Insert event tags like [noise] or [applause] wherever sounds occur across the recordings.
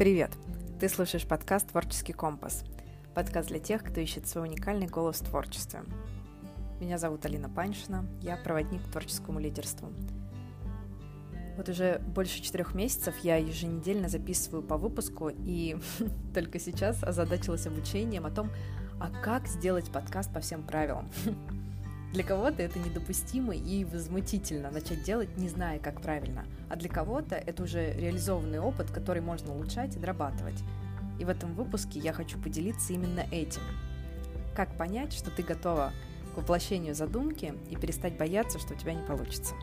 Привет! Ты слушаешь подкаст «Творческий компас». Подкаст для тех, кто ищет свой уникальный голос в творчестве. Меня зовут Алина Паншина, я проводник к творческому лидерству. Вот уже больше четырех месяцев я еженедельно записываю по выпуску, и [laughs] только сейчас озадачилась обучением о том, а как сделать подкаст по всем правилам. [laughs] Для кого-то это недопустимо и возмутительно начать делать, не зная, как правильно. А для кого-то это уже реализованный опыт, который можно улучшать и дорабатывать. И в этом выпуске я хочу поделиться именно этим. Как понять, что ты готова к воплощению задумки и перестать бояться, что у тебя не получится.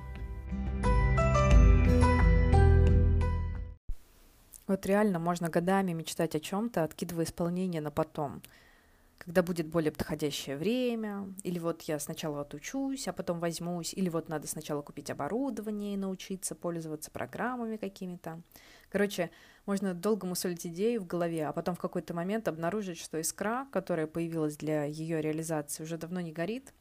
Вот реально можно годами мечтать о чем-то, откидывая исполнение на потом – когда будет более подходящее время, или вот я сначала отучусь, а потом возьмусь, или вот надо сначала купить оборудование и научиться пользоваться программами какими-то. Короче, можно долго мусолить идею в голове, а потом в какой-то момент обнаружить, что искра, которая появилась для ее реализации, уже давно не горит,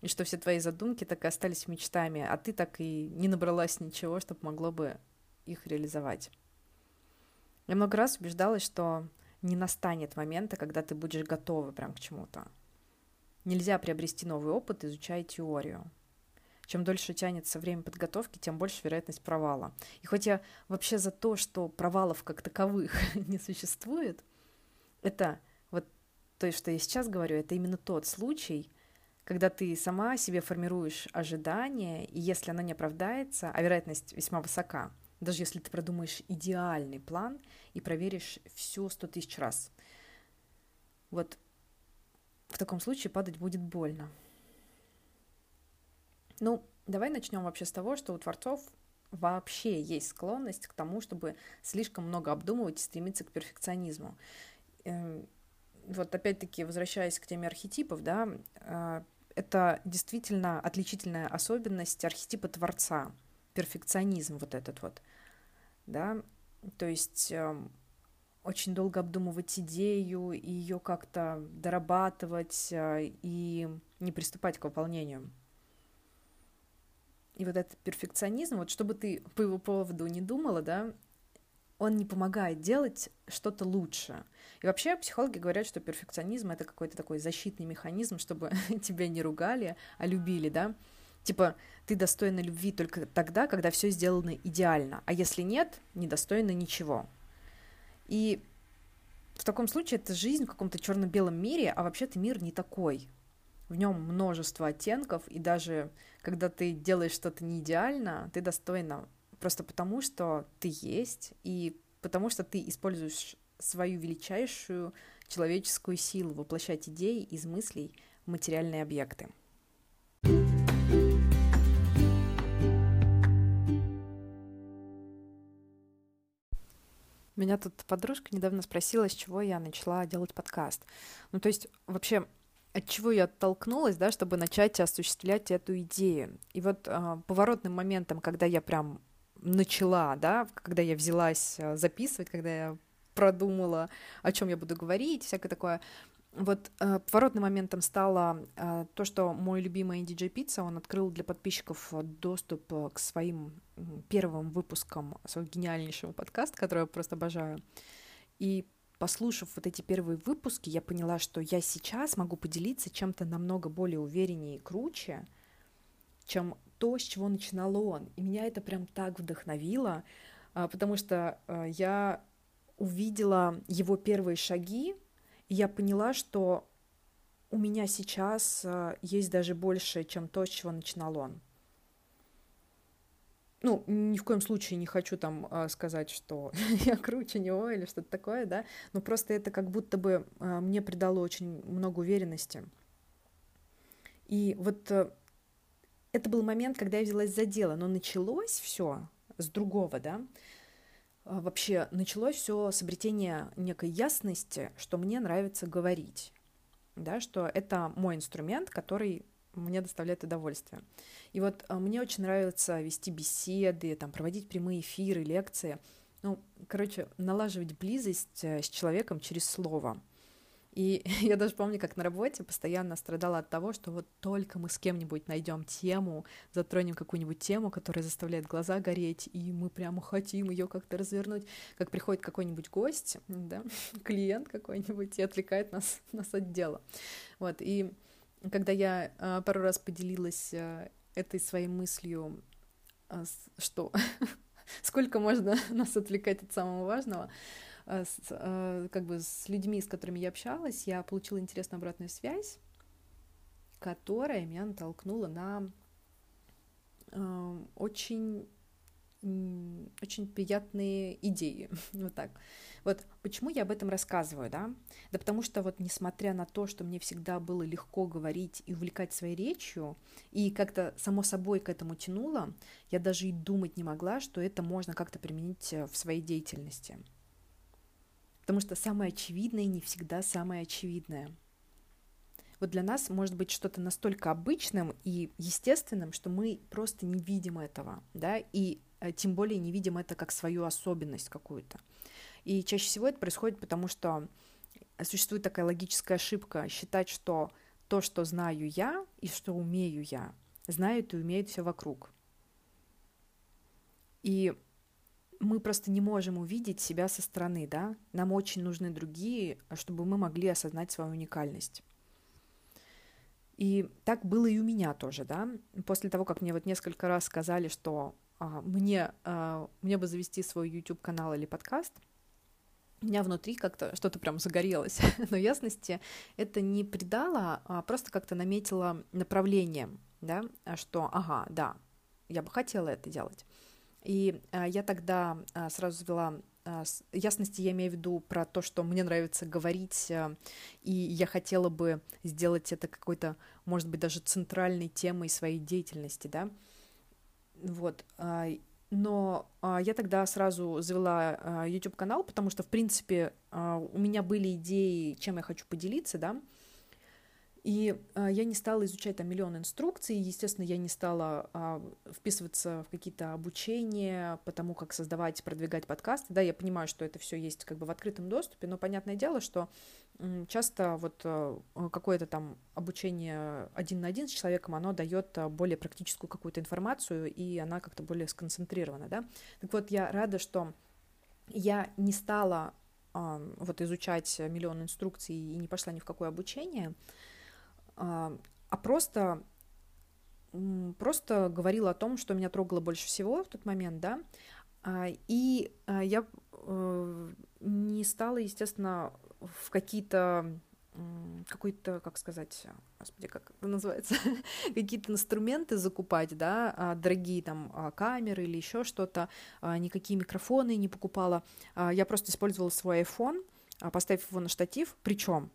и что все твои задумки так и остались мечтами, а ты так и не набралась ничего, чтобы могло бы их реализовать. Я много раз убеждалась, что не настанет момента, когда ты будешь готова прям к чему-то. Нельзя приобрести новый опыт, изучая теорию. Чем дольше тянется время подготовки, тем больше вероятность провала. И хоть я вообще за то, что провалов как таковых [laughs] не существует, это вот то, что я сейчас говорю, это именно тот случай, когда ты сама себе формируешь ожидания, и если оно не оправдается, а вероятность весьма высока – даже если ты продумаешь идеальный план и проверишь все сто тысяч раз. Вот в таком случае падать будет больно. Ну, давай начнем вообще с того, что у творцов вообще есть склонность к тому, чтобы слишком много обдумывать и стремиться к перфекционизму. Эм, вот опять-таки, возвращаясь к теме архетипов, да, э, это действительно отличительная особенность архетипа творца, перфекционизм вот этот вот да, то есть э, очень долго обдумывать идею и ее как-то дорабатывать э, и не приступать к выполнению. И вот этот перфекционизм, вот чтобы ты по его поводу не думала, да, он не помогает делать что-то лучше. И вообще психологи говорят, что перфекционизм это какой-то такой защитный механизм, чтобы [laughs] тебя не ругали, а любили, да. Типа, ты достойна любви только тогда, когда все сделано идеально, а если нет, недостойна ничего. И в таком случае это жизнь в каком-то черно-белом мире, а вообще-то мир не такой. В нем множество оттенков, и даже когда ты делаешь что-то не идеально, ты достойна просто потому, что ты есть, и потому что ты используешь свою величайшую человеческую силу воплощать идеи из мыслей в материальные объекты. Меня тут подружка недавно спросила, с чего я начала делать подкаст. Ну, то есть, вообще, от чего я оттолкнулась, да, чтобы начать осуществлять эту идею. И вот э, поворотным моментом, когда я прям начала, да, когда я взялась а, записывать, когда я продумала, о чем я буду говорить, всякое такое, вот э, поворотным моментом стало э, то, что мой любимый DJ Pizza, он открыл для подписчиков доступ э, к своим первым выпускам своего гениальнейшего подкаста, который я просто обожаю. И послушав вот эти первые выпуски, я поняла, что я сейчас могу поделиться чем-то намного более увереннее и круче, чем то, с чего начинал он. И меня это прям так вдохновило, э, потому что э, я увидела его первые шаги, я поняла, что у меня сейчас э, есть даже больше, чем то, с чего начинал он. Ну, ни в коем случае не хочу там э, сказать, что [laughs] я круче него или что-то такое, да, но просто это как будто бы э, мне придало очень много уверенности. И вот это был момент, когда я взялась за дело, но началось все с другого, да, а, вообще началось все с обретения некой ясности, что мне нравится говорить, да, что это мой инструмент, который мне доставляет удовольствие. И вот а, мне очень нравится вести беседы, там, проводить прямые эфиры, лекции. Ну, короче, налаживать близость э, с человеком через слово. И [laughs] я даже помню, как на работе постоянно страдала от того, что вот только мы с кем-нибудь найдем тему, затронем какую-нибудь тему, которая заставляет глаза гореть, и мы прямо хотим ее как-то развернуть, как приходит какой-нибудь гость, да, [laughs] клиент какой-нибудь и отвлекает нас, нас от дела. Вот, и когда я э, пару раз поделилась э, этой своей мыслью, э, что [laughs] сколько можно нас отвлекать от самого важного, с, э, как бы с людьми, с которыми я общалась, я получила интересную обратную связь, которая меня натолкнула на э, очень очень приятные идеи, [laughs] вот так. Вот почему я об этом рассказываю, да? Да потому что вот несмотря на то, что мне всегда было легко говорить и увлекать своей речью, и как-то само собой к этому тянуло, я даже и думать не могла, что это можно как-то применить в своей деятельности. Потому что самое очевидное не всегда самое очевидное. Вот для нас может быть что-то настолько обычным и естественным, что мы просто не видим этого, да, и э, тем более не видим это как свою особенность какую-то. И чаще всего это происходит потому, что существует такая логическая ошибка считать, что то, что знаю я и что умею я, знают и умеют все вокруг. И мы просто не можем увидеть себя со стороны, да, нам очень нужны другие, чтобы мы могли осознать свою уникальность. И так было и у меня тоже, да. После того, как мне вот несколько раз сказали, что а, мне, а, мне бы завести свой YouTube-канал или подкаст, у меня внутри как-то что-то прям загорелось, [laughs] но ясности это не придало, а просто как-то наметило направление, да, что, ага, да, я бы хотела это делать. И а, я тогда а, сразу ввела а, ясности, я имею в виду про то, что мне нравится говорить, и я хотела бы сделать это какой-то, может быть, даже центральной темой своей деятельности, да. Вот. Но я тогда сразу завела а, YouTube-канал, потому что, в принципе, у меня были идеи, чем я хочу поделиться, да, и а, я не стала изучать там миллион инструкций, естественно, я не стала а, вписываться в какие-то обучения по тому, как создавать продвигать подкасты. Да, я понимаю, что это все есть как бы в открытом доступе, но понятное дело, что м, часто вот а, какое-то там обучение один на один с человеком, оно дает более практическую какую-то информацию, и она как-то более сконцентрирована, да. Так вот, я рада, что я не стала а, вот изучать миллион инструкций и не пошла ни в какое обучение, а, а просто просто говорила о том, что меня трогало больше всего в тот момент, да, а, и а, я э, не стала, естественно, в какие-то какой-то, как сказать, господи, как это называется, [laughs] какие-то инструменты закупать, да, дорогие там камеры или еще что-то, никакие микрофоны не покупала, я просто использовала свой iPhone, поставив его на штатив, причем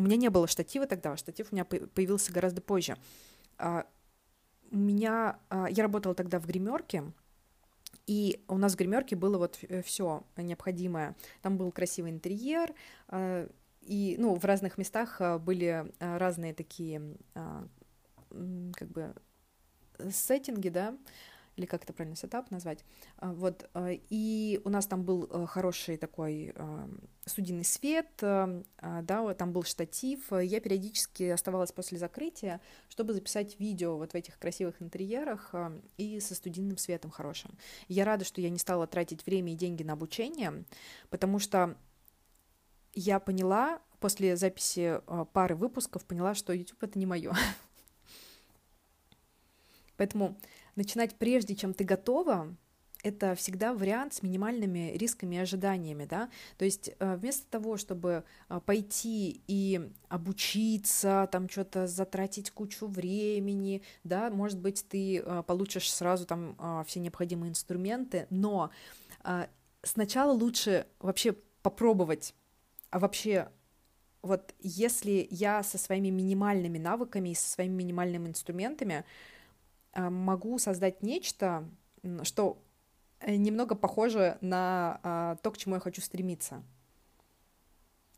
у меня не было штатива тогда, штатив у меня появился гораздо позже. А, у меня, а, я работала тогда в гримерке, и у нас в гримерке было вот э, все необходимое. Там был красивый интерьер, а, и ну, в разных местах были разные такие как бы сеттинги, да, или как это правильно сетап назвать. А, вот, а, и у нас там был э, хороший такой а, студийный свет, да, там был штатив. Я периодически оставалась после закрытия, чтобы записать видео вот в этих красивых интерьерах и со студийным светом хорошим. Я рада, что я не стала тратить время и деньги на обучение, потому что я поняла после записи пары выпусков, поняла, что YouTube это не мое. [laughs] Поэтому начинать прежде, чем ты готова, это всегда вариант с минимальными рисками и ожиданиями, да, то есть э, вместо того, чтобы э, пойти и обучиться, там что-то затратить кучу времени, да, может быть, ты э, получишь сразу там все необходимые инструменты, но сначала лучше вообще попробовать, а вообще вот если я со своими минимальными навыками и со своими минимальными инструментами могу создать нечто, что э, немного похоже на а, то, к чему я хочу стремиться.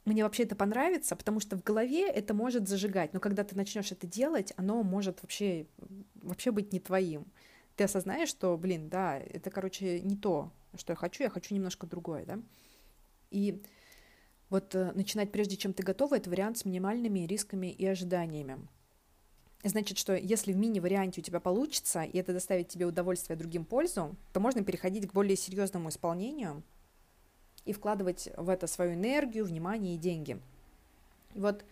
Мне вообще это понравится, потому что в голове это может зажигать, но когда ты начнешь это делать, оно может вообще, вообще быть не твоим. Ты осознаешь, что, блин, да, это, короче, не то, что я хочу, я хочу немножко другое, да. И Вот э, начинать прежде, чем ты готова, это вариант с минимальными рисками и ожиданиями. Значит, что если в мини-варианте у тебя получится, и это доставит тебе удовольствие, другим пользу, то можно переходить к более серьезному исполнению и вкладывать в это свою энергию, внимание и деньги. Вот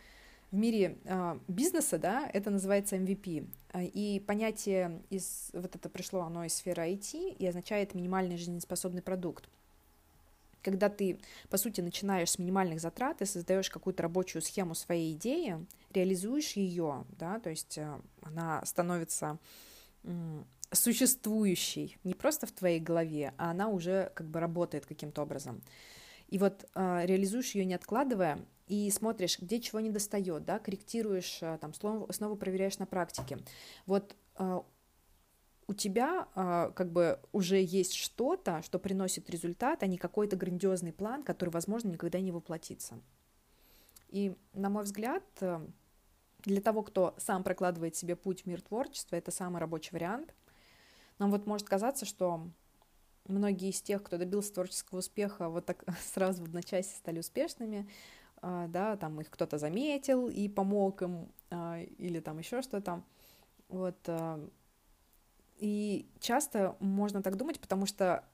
в мире э, бизнеса, да, это называется MVP. А, и понятие из, вот это пришло, оно из сферы IT и означает минимальный жизнеспособный продукт. Когда ты, по сути, начинаешь с минимальных затрат и создаешь какую-то рабочую схему своей идеи, реализуешь ее, да, то есть э, она становится существующей не просто в твоей голове, а она уже как бы работает каким-то образом. И вот э, реализуешь ее не откладывая, и смотришь, где чего не достает, да, корректируешь, э, там, снова, снова проверяешь на практике. Вот у тебя э, как бы уже есть что-то, что приносит результат, а не какой-то грандиозный план, который, возможно, никогда не воплотится. И, на мой взгляд, для того, кто сам прокладывает себе путь в мир творчества, это самый рабочий вариант. Нам вот может казаться, что многие из тех, кто добился творческого успеха, вот так [laughs] сразу в одночасье стали успешными, а, да, там их кто-то заметил и помог им, а, или там еще что-то. Вот. А, и часто можно так думать, потому что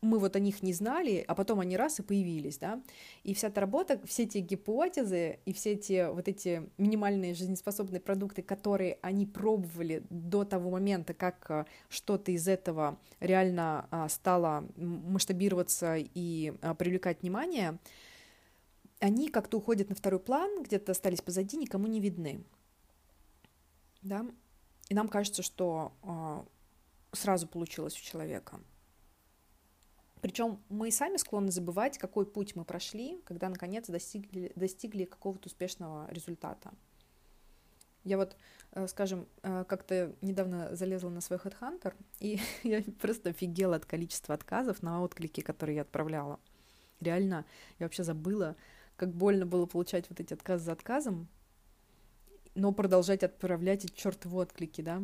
мы вот о них не знали, а потом они раз и появились, да, и вся эта работа, все эти гипотезы и все эти вот эти минимальные жизнеспособные продукты, которые они пробовали до того момента, как что-то из этого реально стало масштабироваться и привлекать внимание, они как-то уходят на второй план, где-то остались позади, никому не видны. Да? И нам кажется, что э, сразу получилось у человека. Причем мы и сами склонны забывать, какой путь мы прошли, когда наконец достигли, достигли какого-то успешного результата. Я вот, э, скажем, э, как-то недавно залезла на свой HeadHunter, и [laughs] я просто офигела от количества отказов на отклики, которые я отправляла. Реально, я вообще забыла, как больно было получать вот эти отказы за отказом, но продолжать отправлять эти чертовы отклики, да.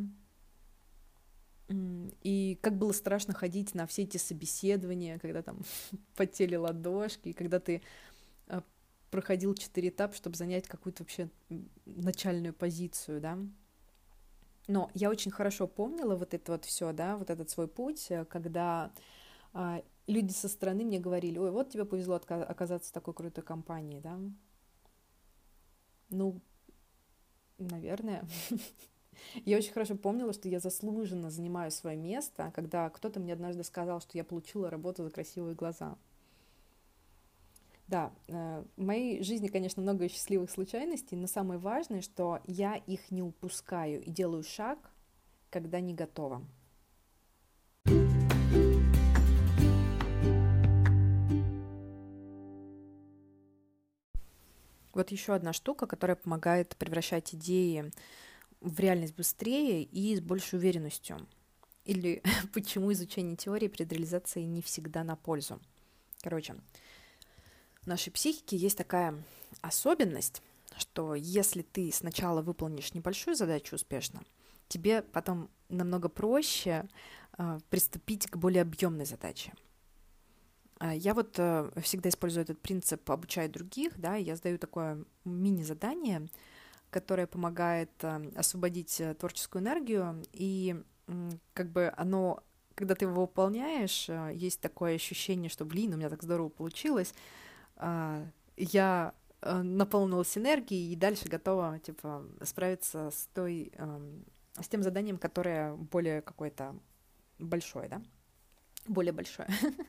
И как было страшно ходить на все эти собеседования, когда там [laughs] потели ладошки, когда ты а, проходил четыре этапа, чтобы занять какую-то вообще начальную позицию, да. Но я очень хорошо помнила вот это вот все, да, вот этот свой путь, э, когда а, люди со стороны мне говорили, ой, вот тебе повезло оказаться в такой крутой компании, да? Ну, наверное. [laughs] Я очень хорошо помнила, что я заслуженно занимаю свое место, когда кто-то мне однажды сказал, что я получила работу за красивые глаза. Да, э, в моей жизни, конечно, много счастливых случайностей, но самое важное, что я их не упускаю и делаю шаг, когда не готова. Вот еще одна штука, которая помогает превращать идеи в реальность быстрее и с большей уверенностью. Или [laughs] почему изучение теории перед реализацией не всегда на пользу. Короче, в нашей психике есть такая особенность, что если ты сначала выполнишь небольшую задачу успешно, тебе потом намного проще э, приступить к более объемной задаче. А, я вот э, всегда использую этот принцип обучать других, да, я сдаю такое мини-задание, которое помогает э, освободить э, творческую энергию, и как бы оно, когда ты его выполняешь, есть такое ощущение, что, блин, у меня так здорово получилось, а, я наполнилась энергией и дальше готова, типа, справиться с той, эм, с тем заданием, которое более какое-то большое, да, более большое. [laughs]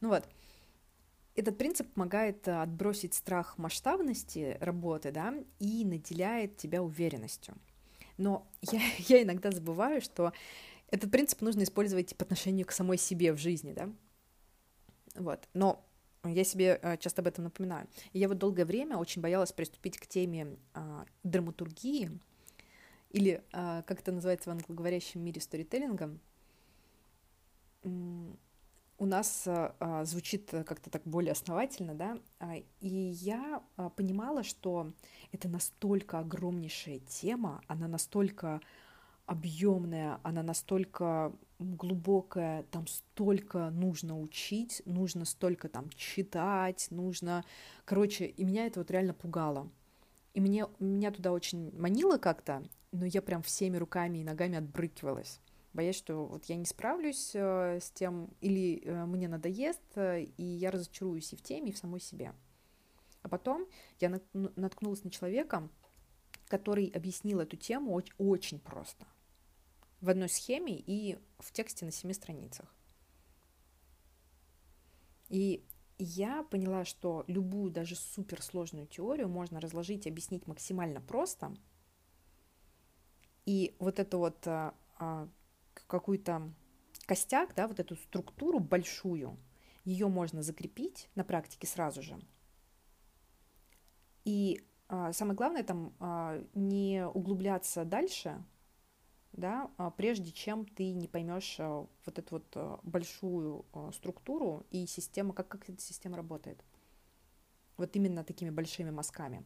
Ну вот, этот принцип помогает э, отбросить страх масштабности работы, да, и наделяет тебя уверенностью. Но [laughs] я, я иногда забываю, что этот принцип нужно использовать по отношению к самой себе в жизни, да. Вот, но я себе э, часто об этом напоминаю. И я вот долгое время очень боялась приступить к теме э, драматургии, или, э, как это называется в англоговорящем мире, сторителлингом, у нас а, звучит как-то так более основательно, да, а, и я а, понимала, что это настолько огромнейшая тема, она настолько объемная, она настолько глубокое, там столько нужно учить, нужно столько там читать, нужно... Короче, и меня это вот реально пугало. И мне, меня туда очень манило как-то, но я прям всеми руками и ногами отбрыкивалась боясь, что вот я не справлюсь э, с тем, или э, мне надоест, э, и я разочаруюсь и в теме, и в самой себе. А потом я наткнулась на человека, который объяснил эту тему очень, просто. В одной схеме и в тексте на семи страницах. И я поняла, что любую даже суперсложную теорию можно разложить объяснить максимально просто. И вот это вот а, какую-то костяк, да, вот эту структуру большую, ее можно закрепить на практике сразу же. И а, самое главное там а, не углубляться дальше, да, а, прежде чем ты не поймешь а, вот эту вот а, большую а, структуру и систему, как, как эта система работает. Вот именно такими большими мазками.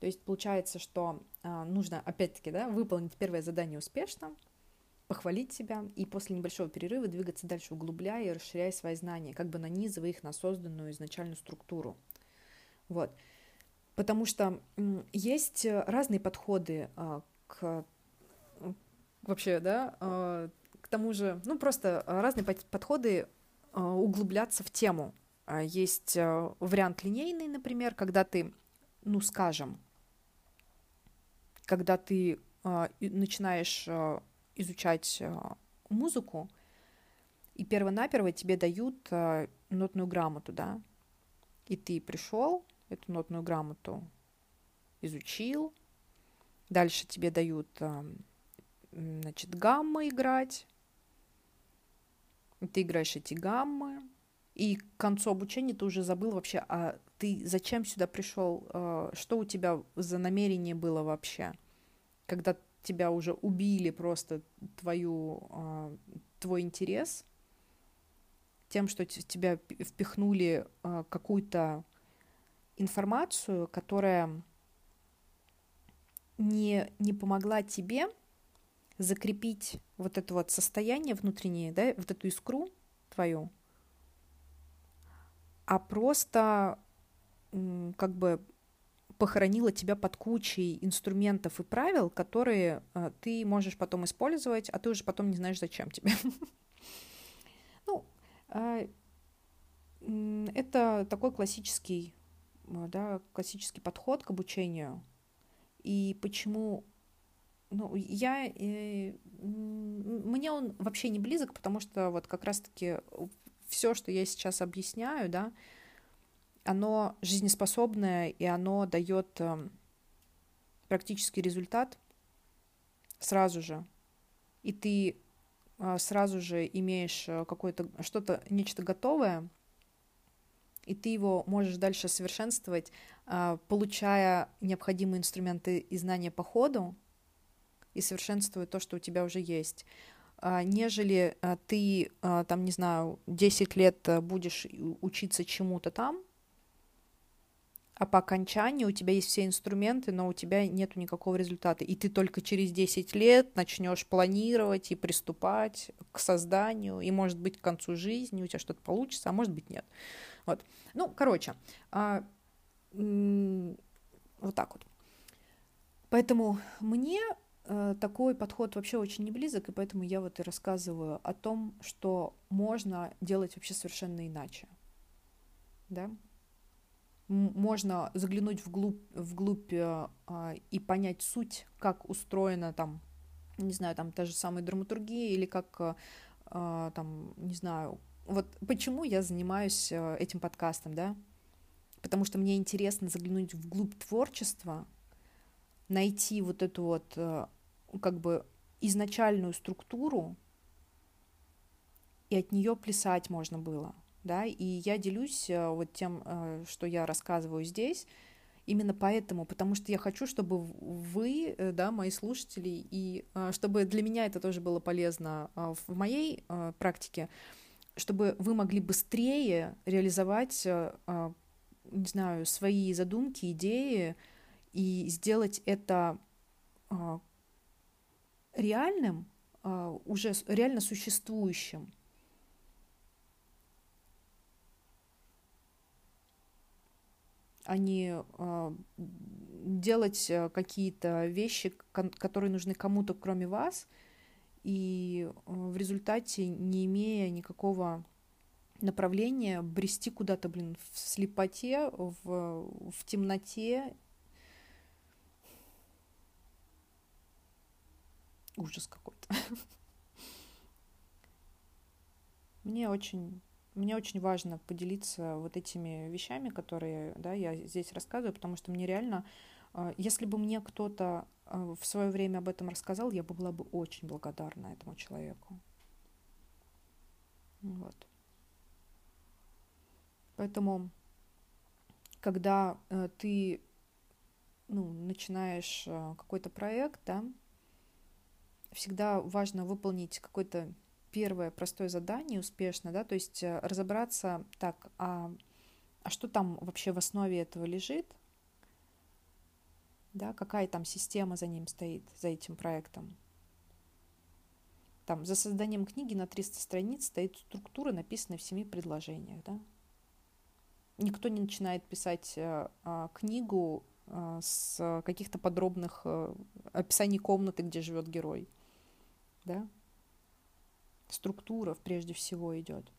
То есть получается, что а, нужно, опять-таки, да, выполнить первое задание успешно, похвалить себя и после небольшого перерыва двигаться дальше, углубляя и расширяя свои знания, как бы нанизывая их на созданную изначальную структуру. Вот. Потому что есть разные подходы а, к вообще, да, а, к тому же, ну, просто разные подходы углубляться в тему. Есть вариант линейный, например, когда ты, ну, скажем, когда ты э, начинаешь э, изучать э, музыку, и перво-наперво тебе дают нотную грамоту, да, и ты пришел, эту нотную грамоту изучил, дальше тебе дают, значит, гаммы играть, ты играешь эти гаммы, и к концу обучения ты уже забыл вообще, а ты зачем сюда пришел, а, что у тебя за намерение было вообще, когда тебя уже убили просто твою, а, твой интерес тем, что тебя впихнули а, какую-то информацию, которая не, не помогла тебе закрепить вот это вот состояние внутреннее, да, вот эту искру твою, а просто как бы похоронила тебя под кучей инструментов и правил, которые э, ты можешь потом использовать, а ты уже потом не знаешь, зачем тебе. [laughs] Ну, э, это такой классический, э, да, классический подход к обучению. И почему ну, я, э, мне он вообще не близок, потому что вот как раз-таки все, что я сейчас объясняю, да, оно жизнеспособное и оно дает эм, практический результат сразу же. И ты а, сразу же имеешь э, какое-то что-то, нечто готовое, и ты его можешь дальше совершенствовать, а, получая необходимые инструменты и знания по ходу, и совершенствуя то, что у тебя уже есть. А, нежели а, ты, а, там, не знаю, 10 лет будешь учиться чему-то там, а по окончании у тебя есть все инструменты, но у тебя нет никакого результата. И ты только через 10 лет начнешь планировать и приступать к созданию, и, может быть, к концу жизни у тебя что-то получится, а может быть, нет. Вот. Ну, короче, а, вот так вот. Поэтому мне Э, такой подход вообще очень не близок, и поэтому я вот и рассказываю о том, что можно делать вообще совершенно иначе. Да? Можно заглянуть вглубь, вглубь э, а, и понять суть, как устроена там, не знаю, там та же самая драматургия или как э, а, там, не знаю, вот почему я занимаюсь э, этим подкастом, да? Потому что мне интересно заглянуть вглубь творчества, найти вот эту вот э, как бы изначальную структуру, и от нее плясать можно было, да, и я делюсь э, вот тем, э, что я рассказываю здесь, именно поэтому, потому что я хочу, чтобы вы, э, да, мои слушатели, и чтобы для меня это тоже было полезно в моей практике, чтобы вы могли быстрее реализовать, не знаю, свои задумки, идеи и сделать это реальным, а, уже реально существующим. а не э, делать какие-то вещи, которые нужны кому-то, кроме вас, и в результате, не имея никакого направления, брести куда-то, блин, в слепоте, в, в темноте. Ужас какой-то. [laughs] Мне очень мне очень важно поделиться вот этими вещами, которые да, я здесь рассказываю, потому что мне реально, а, если бы мне кто-то а, в свое время об этом рассказал, я бы была бы очень благодарна этому человеку. Вот. Поэтому, когда э, ты ну, начинаешь э, какой-то проект, да, всегда важно выполнить какой-то первое простое задание успешно, да, то есть э, разобраться так, а, а что там вообще в основе этого лежит, да, какая там система за ним стоит, за этим проектом. Там за созданием книги на 300 страниц стоит структура, написанная в семи предложениях, да. Никто не начинает писать э, э, книгу э, с каких-то подробных э, описаний комнаты, где живет герой, да структура прежде всего идет.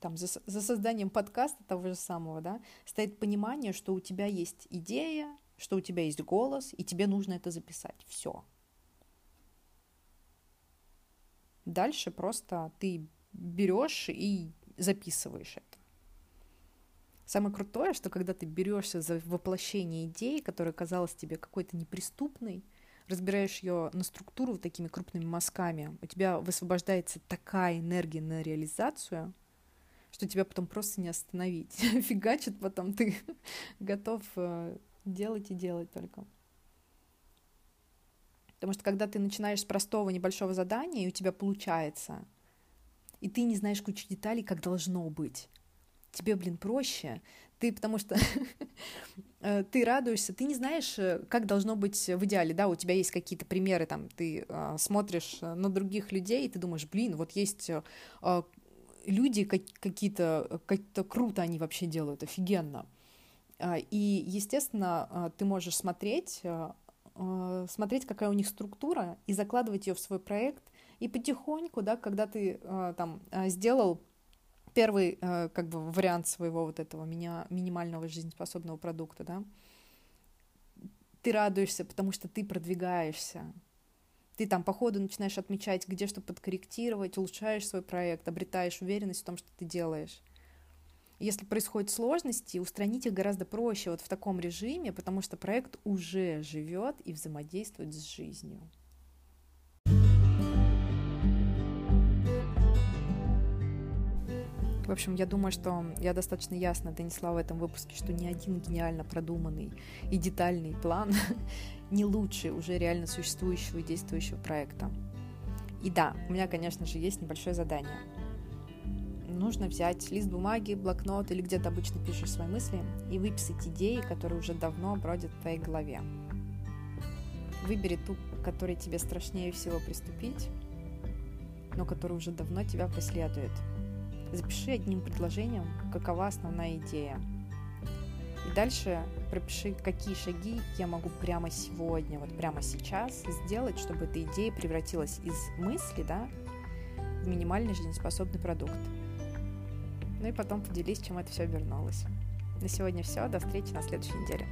Там за, за созданием подкаста того же самого, да, стоит понимание, что у тебя есть идея, что у тебя есть голос, и тебе нужно это записать. Все. Дальше просто ты берешь и записываешь это. Самое крутое, что когда ты берешься за воплощение идеи, которая казалась тебе какой-то неприступной, разбираешь ее на структуру такими крупными мазками, у тебя высвобождается такая энергия на реализацию, что тебя потом просто не остановить. [laughs] Фигачит потом, ты [laughs] готов э, делать и делать только. Потому что когда ты начинаешь с простого небольшого задания, и у тебя получается, и ты не знаешь кучу деталей, как должно быть, тебе, блин, проще, ты потому что [laughs] э, ты радуешься, ты не знаешь, э, как должно быть в идеале, да, у тебя есть какие-то примеры, там, ты э, смотришь на других людей, и ты думаешь, блин, вот есть э, люди как, какие-то, как-то круто они вообще делают, офигенно. Э, и, естественно, э, ты можешь смотреть, э, смотреть, какая у них структура, и закладывать ее в свой проект, и потихоньку, да, когда ты э, там сделал первый э, как бы вариант своего вот этого меня, минимального жизнеспособного продукта, да, ты радуешься, потому что ты продвигаешься. Ты там по ходу начинаешь отмечать, где что подкорректировать, улучшаешь свой проект, обретаешь уверенность в том, что ты делаешь. Если происходят сложности, устранить их гораздо проще вот в таком режиме, потому что проект уже живет и взаимодействует с жизнью. В общем, я думаю, что я достаточно ясно донесла в этом выпуске, что ни один гениально продуманный и детальный план [laughs] не лучше уже реально существующего и действующего проекта. И да, у меня, конечно же, есть небольшое задание. Нужно взять лист бумаги, блокнот или где-то обычно пишешь свои мысли и выписать идеи, которые уже давно бродят в твоей голове. Выбери ту, которой тебе страшнее всего приступить, но которая уже давно тебя преследует – Запиши одним предложением, какова основная идея. И дальше пропиши, какие шаги я могу прямо сегодня, вот прямо сейчас сделать, чтобы эта идея превратилась из мысли, да, в минимальный жизнеспособный продукт. Ну и потом поделись, чем это все обернулось. На сегодня все. До встречи на следующей неделе.